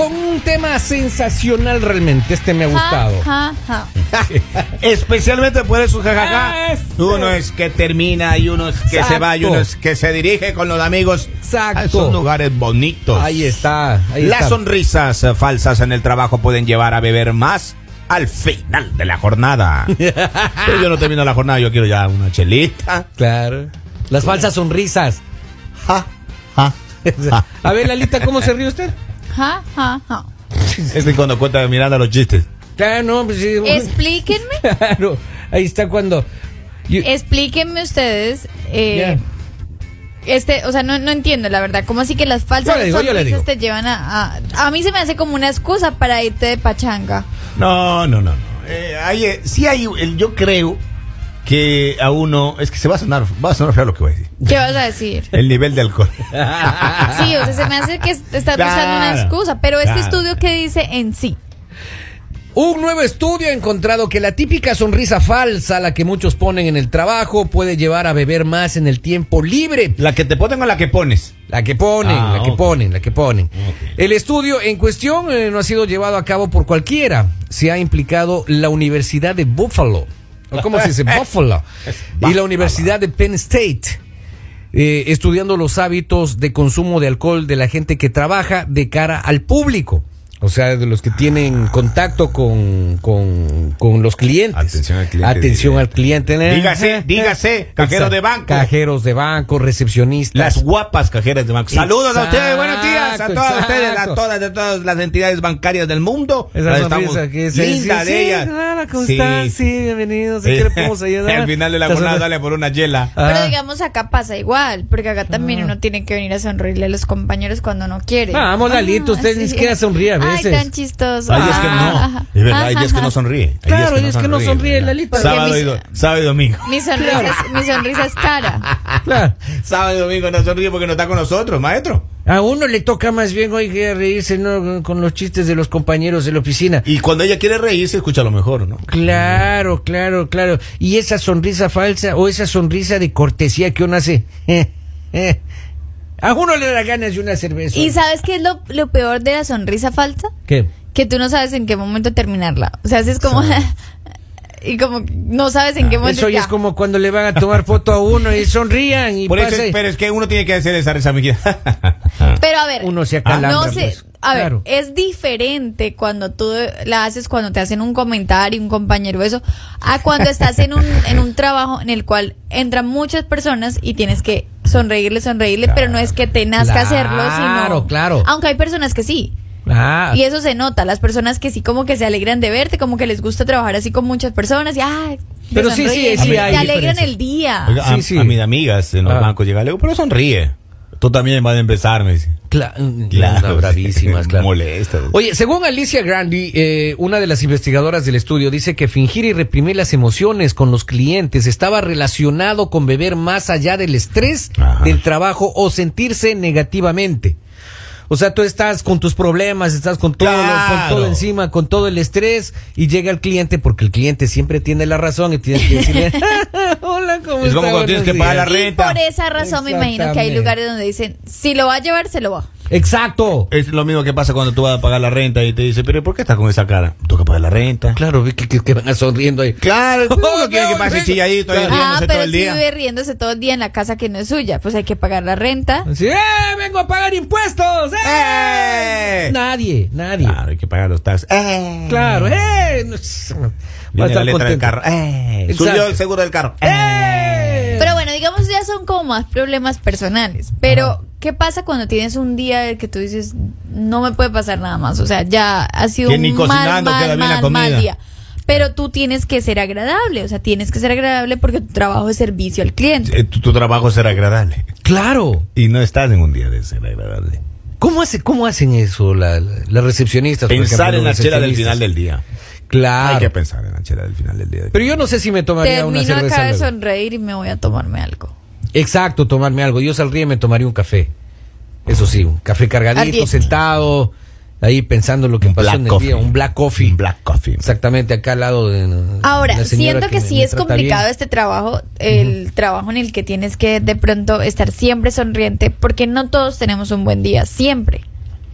con un tema sensacional realmente. Este me ha gustado. Ja, ja, ja. Especialmente por eso, jajaja. Eso. Uno es que termina y uno es que Exacto. se va y uno es que se dirige con los amigos Exacto. a esos lugares bonitos. Ahí está. Ahí Las está. sonrisas eh, falsas en el trabajo pueden llevar a beber más al final de la jornada. Pero yo no termino la jornada, yo quiero ya una chelita. Claro. Las falsas sonrisas. Ja, ja, ja. A ver, Lalita, ¿cómo se ríe usted? Ja, ja, ja. Es cuando cuenta mirando los chistes. Claro, no, pues sí. Explíquenme, Claro. Ahí está cuando. yo- explíquenme ustedes. eh, Este, o sea, no, no entiendo la verdad. ¿Cómo así que las falsas Yo digo, sonrisas te llevan a, a. A mí se me hace como una excusa para irte de pachanga. No, no, no, no. Eh, hay, eh, sí hay, el- yo creo que a uno, es que se va a sonar, va a sonar feo lo que voy a decir. ¿Qué vas a decir? El nivel de alcohol. Sí, o sea, se me hace que est- estás buscando una Claro, excusa. Pero este claro. estudio, ¿qué dice en sí? Un nuevo estudio ha encontrado que la típica sonrisa falsa, la que muchos ponen en el trabajo, puede llevar a beber más en el tiempo libre. La que te ponen o la que pones. La que ponen, Ah, la que ponen, la que ponen. El estudio en cuestión eh, no ha sido llevado a cabo por cualquiera. Se ha implicado la Universidad de Buffalo. ¿O ¿Cómo se dice? Buffalo. Y la Universidad de Penn State. eh, estudiando los hábitos de consumo de alcohol de la gente que trabaja de cara al público. O sea, de los que tienen contacto con, con, con los clientes. Atención al cliente, Atención al cliente. Dígase, dígase, cajero Exacto. de banco. Cajeros de banco, recepcionistas. Las guapas cajeras de banco. Saludos a ustedes, buenos días a Exacto, todas ustedes, a todas, de todas las entidades bancarias del mundo. Esa estamos- que se linda sí, de sí, ellas. hola, ¿cómo Sí. estás? Sí, bienvenidos. ¿En qué le podemos ayudar? Al final de la jornada dale por una. Ah. Pero digamos, acá pasa igual. Porque acá también uno tiene que venir a sonreírle a los compañeros cuando no quiere. Vamos, Lalito, usted ni siquiera sonríe a veces. Ay, tan chistoso. Hay días que Ah, no. Es verdad, hay días que no sonríe. Hay Claro, hay días que no sonríe. Lalita. Porque Sábado y, mis- do- sábado y domingo. Mi sonrisa, es, mi sonrisa es cara. Claro. Sábado y domingo no sonríe porque no está con nosotros, maestro. A uno le toca más bien, oiga, reírse ¿no? con los chistes de los compañeros de la oficina. Y cuando ella quiere reírse, escucha lo mejor, ¿no? Claro, claro, claro. Y esa sonrisa falsa o esa sonrisa de cortesía que uno hace. a uno le da ganas de una cerveza. ¿Y sabes qué es lo, lo peor de la sonrisa falsa? ¿Qué? Que tú no sabes en qué momento terminarla. O sea, es como... y como no sabes en qué momento... Eso ya es como cuando le van a tomar foto a uno y sonrían y Por eso, pase. pero es que uno tiene que hacer esa risa, mi Pero a ver, Uno se Ah, acalambra. no sé, pues. a ver, Claro. es diferente cuando tú la haces cuando te hacen un comentario, un compañero, eso, a cuando estás en un, en un trabajo en el cual entran muchas personas y tienes que sonreírle, sonreírle, pero no es que te nazca hacerlo, sino... Claro, claro. Aunque hay personas que sí. Ah, Y eso se nota, las personas que sí como que se alegran de verte, como que les gusta trabajar así con muchas personas y ay, te Pero sí, sí, sí te hay alegran diferencia. el día. Oiga, a, Sí, sí. a mis amigas en los Ah. bancos llega, le digo, pero sonríe. Tú también vas a empezar, me dice. Cla- Claro, Claro, bravísimas, claro. Oye, según Alicia Grandi, eh, una de las investigadoras del estudio, dice que fingir y reprimir las emociones con los clientes estaba relacionado con beber más allá del estrés Ajá. del trabajo o sentirse negativamente. O sea, tú estás con tus problemas, estás con todo, Claro. con todo encima, con todo el estrés y llega el cliente porque el cliente siempre tiene la razón y tienes que decirle, hola, ¿cómo Es como cuando tienes que pagar la días". Y renta. por esa razón me imagino que hay lugares donde dicen, si lo va a llevar, se lo va. Exacto. Es lo mismo que pasa cuando tú vas a pagar la renta y te dice, pero ¿por qué estás con esa cara? Toca pagar la renta. Claro, vi que, que, que van sonriendo ahí. Claro, uno quiere que pase chilladito ahí Ah, riéndose todo pero el si día. vive riéndose todo el día en la casa que no es suya, pues hay que pagar la renta. Así, ¡eh! ¡Vengo a pagar impuestos! ¡Eh! ¡Eh! Nadie, nadie. Claro, hay que pagar los taxes. ¡Eh! Claro, ¡eh! No va a Viene estar la letra del carro. ¡Eh! Subió el seguro del carro. ¡Eh! Pero bueno, digamos ya son como más problemas personales. Pero, ¿qué pasa cuando tienes un día del que tú dices, no me puede pasar nada más? O sea, ya ha sido un mal, mal, mal, comida. mal día. Pero tú tienes que ser agradable, o sea, tienes que ser agradable porque tu trabajo es servicio al cliente. Eh, Tu, tu trabajo será agradable. Claro. Y no estás en un día de ser agradable. ¿Cómo, hace, ¿Cómo hacen eso la- la- las recepcionistas? Pensar ejemplo, en la chela del final del día. Claro. Hay que pensar en la chela del final del día. Pero yo no sé si me tomaría una Termino cerveza. acá de sonreír y me voy a tomarme algo. Exacto, tomarme algo. Yo saldría y me tomaría un café. Eso sí, un café cargadito, Ardiente. sentado. ahí pensando lo que Un pasó en el coffee. día, un black coffee. Un black coffee. Exactamente, acá al lado de Ahora, siento que, me- sí me es complicado bien. este trabajo, el trabajo en el que tienes que de pronto estar siempre sonriente, porque no todos tenemos un buen día, siempre.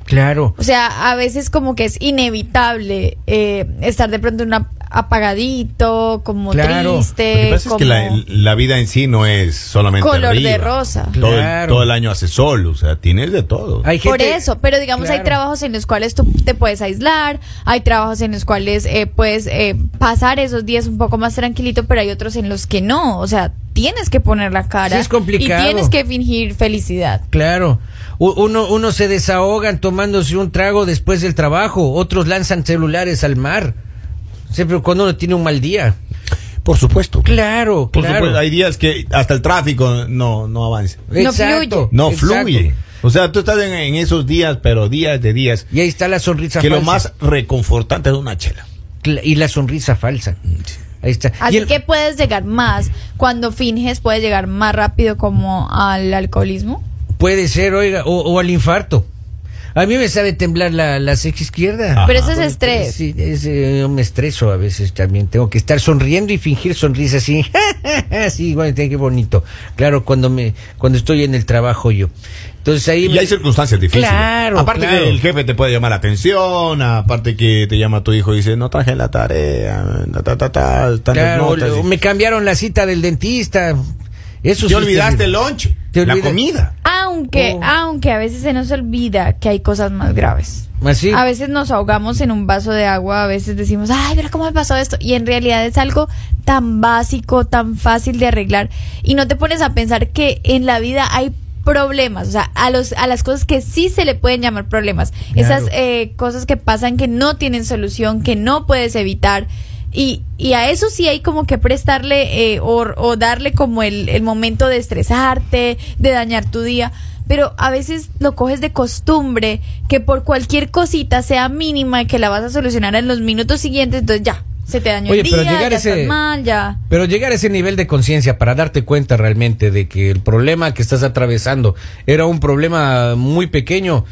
Claro. O sea, a veces como que es inevitable eh, estar de pronto una, apagadito, como Claro. triste, Lo que pasa como es que la, la vida en sí no es solamente color de rosa. Todo, el- Claro. todo el año hace sol, o sea, tienes de todo. Hay Por eso, pero digamos hay trabajos en los cuales tú te puedes aislar, hay trabajos en los cuales eh, puedes eh, pasar esos días un poco más tranquilito, pero hay otros en los que no, o sea, tienes que poner la cara Sí, es complicado. y tienes que fingir felicidad. Claro. Uno, uno se desahogan tomándose un trago después del trabajo, otros lanzan celulares al mar. Siempre cuando uno tiene un mal día. Por supuesto. Claro, Por claro. supuesto, hay días que hasta el tráfico no, no avanza. No fluye. No exacto. fluye. O sea, tú estás en, en esos días, pero días de días, Y ahí está la sonrisa que lo falsa. más reconfortante es una chela. Y la sonrisa falsa. Ahí está. Y Así el- que puedes llegar más, cuando finges puedes llegar más rápido como al alcoholismo. Puede ser, oiga, o, o al infarto. A mí me sabe temblar la, la ceja izquierda. Ajá. Pero eso es estrés. Sí, es, eh, yo me estreso a veces también. Tengo que estar sonriendo y fingir sonrisa así. sí, bueno, qué bonito. Claro, cuando me cuando estoy en el trabajo yo. Entonces ahí Y me- hay circunstancias difíciles. Claro, Aparte claro. que el jefe te puede llamar la atención, aparte que te llama tu hijo y dice, no traje la tarea, ta, ta, ta, Claro, notas". o me cambiaron la cita del dentista. Eso Te sí olvidaste el lunch, Te la comida. Aunque, Oh. aunque a veces se nos olvida que hay cosas más graves. Así. A veces nos ahogamos en un vaso de agua, a veces decimos, ay, pero ¿cómo me pasó esto? Y en realidad es algo tan básico, tan fácil de arreglar. Y no te pones a pensar que en la vida hay problemas, o sea, a, los, a las cosas que sí se le pueden llamar problemas. Claro. Esas eh, cosas que pasan que no tienen solución, que no puedes evitar. Y, y a eso sí hay como que prestarle eh, o, o darle como el, el momento de estresarte, de dañar tu día. Pero a veces lo coges de costumbre, que por cualquier cosita sea mínima y que la vas a solucionar en los minutos siguientes, entonces ya, se te dañó Oye, el pero día, llegar ya a ese- estás mal, ya. Pero llegar a ese nivel de conciencia para darte cuenta realmente de que el problema que estás atravesando era un problema muy pequeño,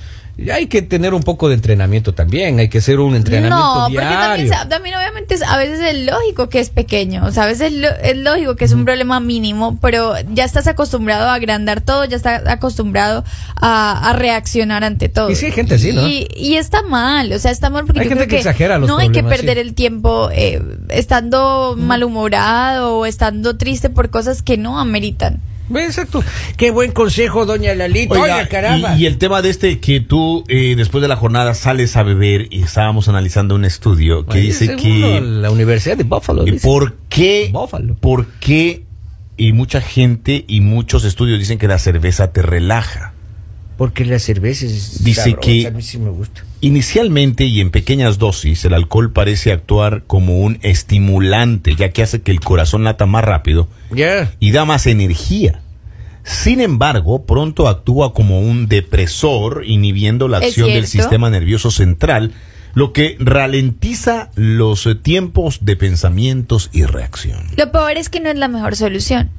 hay que tener un poco de entrenamiento también, hay que hacer un entrenamiento No, porque también, diario. también obviamente es- a veces es lógico que es pequeño, o sea, a veces es lógico que es un problema mínimo, pero ya estás acostumbrado a agrandar todo, ya estás acostumbrado a, a reaccionar ante todo. Y sí hay gente así, ¿no? Y, y está mal, o sea, está mal porque Hay yo gente creo que exagera los no hay que perder sí. el tiempo eh, estando malhumorado o estando triste por cosas que no ameritan. Exacto. Qué buen consejo, doña Lalita. Oiga, Oiga, caramba. Y, y el tema de este que tú eh, después de la jornada sales a beber y estábamos analizando un estudio que dice que la Universidad de Buffalo. ¿y dice. por qué Buffalo. por qué y mucha gente y muchos estudios dicen que la cerveza te relaja. Porque la cerveza es Dice sabrosa, que- a mí sí me gusta. Inicialmente y en pequeñas dosis, el alcohol parece actuar como un estimulante, ya que hace que el corazón lata más rápido Ya. y da más energía. Sin embargo, pronto actúa como un depresor, inhibiendo la acción del sistema nervioso central, lo que ralentiza los tiempos de pensamientos y reacción. Lo peor es que no es la mejor solución.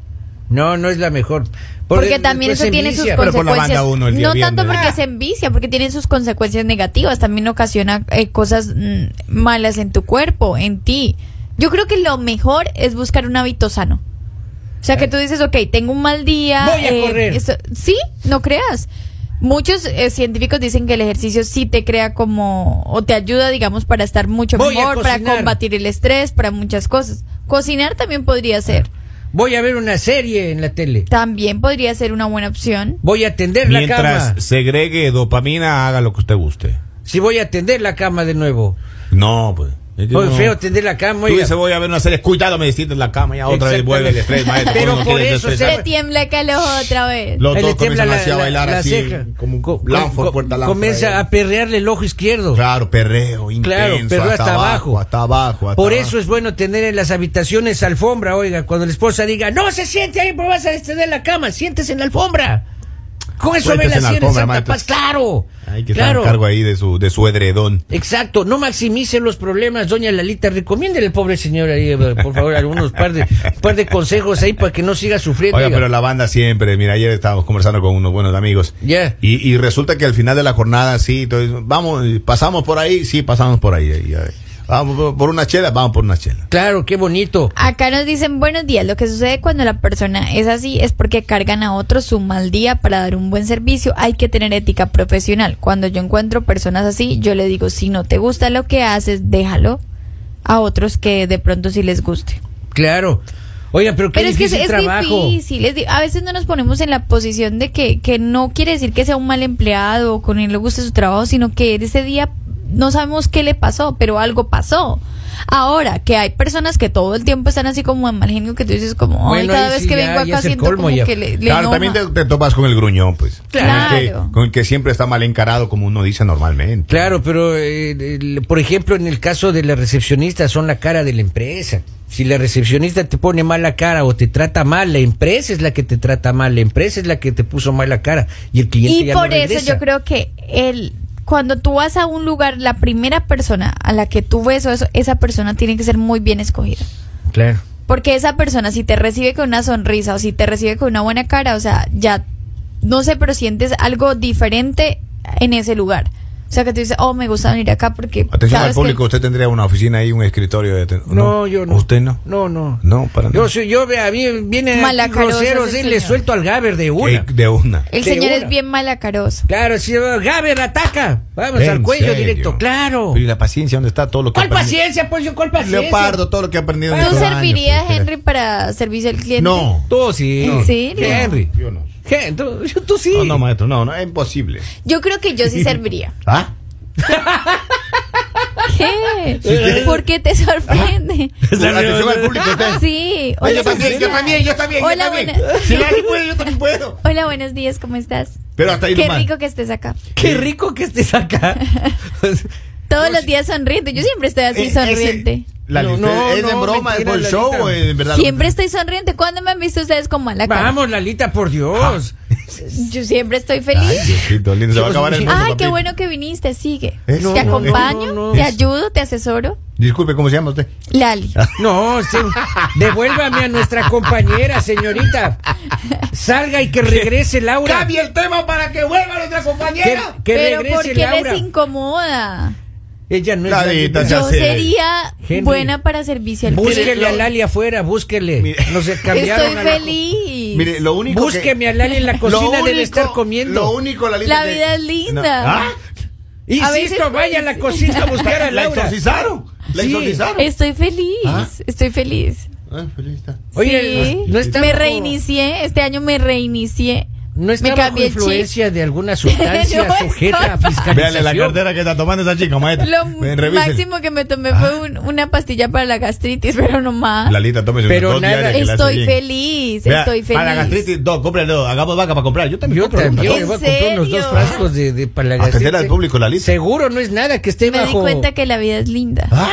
No, no es la mejor. Porque también después eso tiene sus. Pero consecuencias. banda uno el día no tanto porque Ah. se envicia, porque tiene sus consecuencias negativas. También ocasiona eh, cosas mm, malas en tu cuerpo, en ti. Yo creo que lo mejor es buscar un hábito sano. O sea, que tú dices, ok, tengo un mal día. Voy a correr. esto- sí, no creas. Muchos eh, científicos dicen que el ejercicio sí te crea como, o te ayuda, digamos, para estar mucho Voy mejor, para combatir el estrés, para muchas cosas. Cocinar también podría ser. Voy a ver una serie en la tele. También podría ser una buena opción. Voy a atender la cama. Mientras segregue dopamina, haga lo que usted guste. Si voy a atender la cama de nuevo. No, pues. Es que no. feo tender la cama. Tú oiga. dices, voy a ver una serie, cuidado, me destiendes la cama, ya otra vez vuelve el estrés, maestro. Pero por eso. Te tiembla los otra vez. Los dos comienzan la, así a la- bailar la así, ceja. como un Co- Lanford, co- puerta Lanford Comienza ahí. a perrearle el ojo izquierdo. Claro, perreo, intenso, Claro, perreo hasta abajo. hasta abajo. hasta Por abajo. eso es bueno tener en las habitaciones alfombra, oiga, cuando la esposa diga, no se siente ahí, pero vas a extender la cama, siéntese en la alfombra. Con eso Suéltese la en la cierre, alfombra, Santa maestro. Paz, claro. Hay que claro. estar cargo ahí de su, de su edredón. Exacto, no maximice los problemas, doña Lalita. Recomiéndele al pobre señor ahí, eh, por favor, algunos par de, par de consejos ahí para que no siga sufriendo. Oiga, pero la banda siempre, mira, ayer estábamos conversando con unos buenos amigos. Ya. Y, y resulta que al final de la jornada, sí, entonces, vamos, pasamos por ahí, sí, pasamos por ahí. eh, vamos por, una chela, vamos por una chela. Claro, qué bonito. Acá nos dicen buenos días. Lo que sucede cuando la persona es así es porque cargan a otros su mal día para dar un buen servicio. Hay que tener ética profesional. Cuando yo encuentro personas así, yo le digo, si no te gusta lo que haces, déjalo a otros que de pronto sí les guste. Claro. Oiga, pero qué Pero es que es, difícil es trabajo. difícil. es di- a veces no nos ponemos en la posición de que, que no quiere decir que sea un mal empleado o con él le guste su trabajo, sino que ese día no sabemos qué le pasó, pero algo pasó. Ahora, que hay personas que todo el tiempo están así como en mal genio, que tú dices como, ay, Bueno, cada vez sí que ya- vengo acá siento colmo como ya. que le, le Claro, enoja. también te, te topas con el gruñón, pues. Claro. Con el, que, con el que siempre está mal encarado, como uno dice normalmente. Claro, pero eh, el- por ejemplo, en el caso de la recepcionista son la cara de la empresa. Si la recepcionista te pone mala cara o te trata mal, la empresa es la que te trata mal, la empresa es la que te puso mala cara y el cliente Y ya por no eso yo creo que el cuando tú vas a un lugar, la primera persona a la que tú ves eso, esa persona tiene que ser muy bien escogida. Claro. Porque esa persona, si te recibe con una sonrisa o si te recibe con una buena cara, o sea, ya, no sé, pero sientes algo diferente en ese lugar. O sea, que tú dices, oh, me gusta venir acá porque. Atención al vez que- público, usted tendría una oficina ahí, un escritorio. De No, yo no. ¿Usted no? No, no. No, para Yo nada. soy, yo ve- a mí Malacaroso groseros y le suelto al Gaber de una. De una. El de señor una. es bien malacaroso. Claro, si Gaber ataca, vamos ¿En al cuello serio? directo, claro. Pero ¿Y la paciencia dónde está? Todo lo que ¿Cuál aprendí- paciencia, pues yo cuál paciencia? Leopardo, todo lo que he aprendido en ¿Tú años, servirías, pues, Henry, para servicio al cliente? No. Tú sí. ¿En serio? Henry. Yo no. Hen- tú, tú sí. No, no, maestro, no, no, es imposible. Yo creo que yo sí serviría. ¿Ah? ¿Qué? ¿Por qué te sorprende? Atención al público, usted. Sí. Ay, Hola, yo también, yo también, yo también, yo Hola, también. buena- Si nadie puede, yo también puedo. Hola, buenos días, ¿cómo estás? Pero hasta ahí Qué nomás. rico que estés acá. Qué rico que estés acá. Todos los días sonriente. Yo siempre estoy así Eh, sonriente. ese- la No, no, ¿Es no, en broma, es por show o en verdad? Siempre estoy sonriente. ¿Cuándo me han visto ustedes con mala cara? Vamos, Lalita, por Dios. Yo siempre estoy Ay, feliz. Diosito lindo, se va a acabar el mundo. Ay, qué bueno que viniste. Sigue. ¿Eh? Te acompaño, no, no, no. te ayudo, te asesoro. Disculpe, ¿cómo se llama usted? Lali. No, sí, devuélvame a nuestra compañera, señorita. Salga y que regrese Laura. el tema para que vuelva nuestra Que, compañera. que Pero regrese ¿por qué Laura. les incomoda? Ella no es Yo sería Henry. buena para servicio al cliente. Búsquele a Lali afuera, búsquele. Mire. No se cambiaron. Estoy a la- feliz. Mire, lo único que- Búsqueme a Lali en la cocina, Lo debe único- estar comiendo. Lo único, la La vida es linda. ¿Ah? Insisto, a veces, vaya a la cocina a buscar a ¿La Laura. exorcizaron? ¿La Sí. exorcizaron? Estoy feliz. ¿Ah? Estoy feliz. Ah, feliz está. Oye, Sí. no está me reinicié. Este año me reinicié. No está me bajo influencia de alguna sustancia No sujeta a fiscalización. Véale la cartera que está tomando esa chica, maestro. Lo Ven, máximo que me tomé fue un- una pastilla para la gastritis, pero no más. Lalita, tómese Pero dos nada, que Estoy feliz, Vea, estoy feliz. Para la gastritis, dos, cómprale dos. Hagamos vaca para comprar. Yo también Yo compro también una. le voy a ¿En comprar unos dos frascos de, de palagastrite. Atender al público, Lalita. Seguro no es nada que esté Me di bajo. cuenta que la vida es linda. Ah,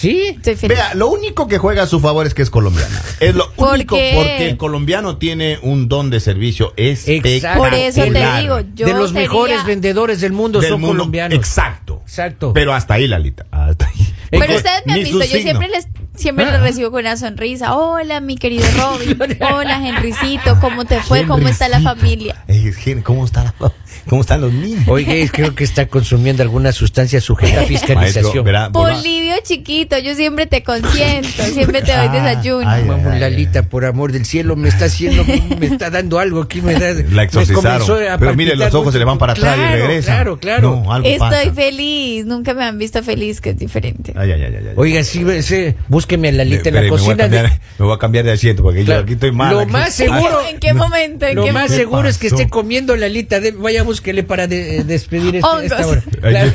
Sí. Estoy feliz. Vea, lo único que juega a su favor es que es colombiana. Es lo ¿Por único qué? porque el colombiano tiene un don de servicio espectacular. Por eso te digo, yo de los sería- mejores vendedores del mundo Del son mundo. colombianos. Exacto. Exacto. Pero hasta ahí, Lalita. Hasta ahí. Pero ustedes me han visto, yo siempre les siempre Ah. les recibo con una sonrisa. Hola, mi querido Robin. Hola, Henricito, ¿cómo te fue? ¿Cómo está la familia? ¿Cómo, está la- ¿Cómo están los niños? Oiga, creo que está consumiendo alguna sustancia sujeta a fiscalización. Maestro, verá, volva- Polivio chiquito, yo siempre te consiento, siempre te doy Ah, desayuno. ay, Vamos, ay, ay. Lalita, por amor del cielo, me está haciendo, me está dando algo aquí, me da. La exorcizaron. Pero mire, los ojos mucho. se le van para atrás y Claro, regresan. Claro, claro. No, algo Estoy pasa. feliz, nunca me han visto feliz, que es diferente. Ay, ay, ay, ay, ay. Oiga, sí, ve- sí, búsqueme a Lalita en la Espere, me, voy a cocina. de- me voy a cambiar de asiento porque Claro. yo aquí estoy mal. Lo aquí. más seguro- ¿En qué momento? ¿En Lo qué más momento? seguro es que esté comiendo Lalita. De, vaya, búsquele para de- despedir este- esta hora. Yo-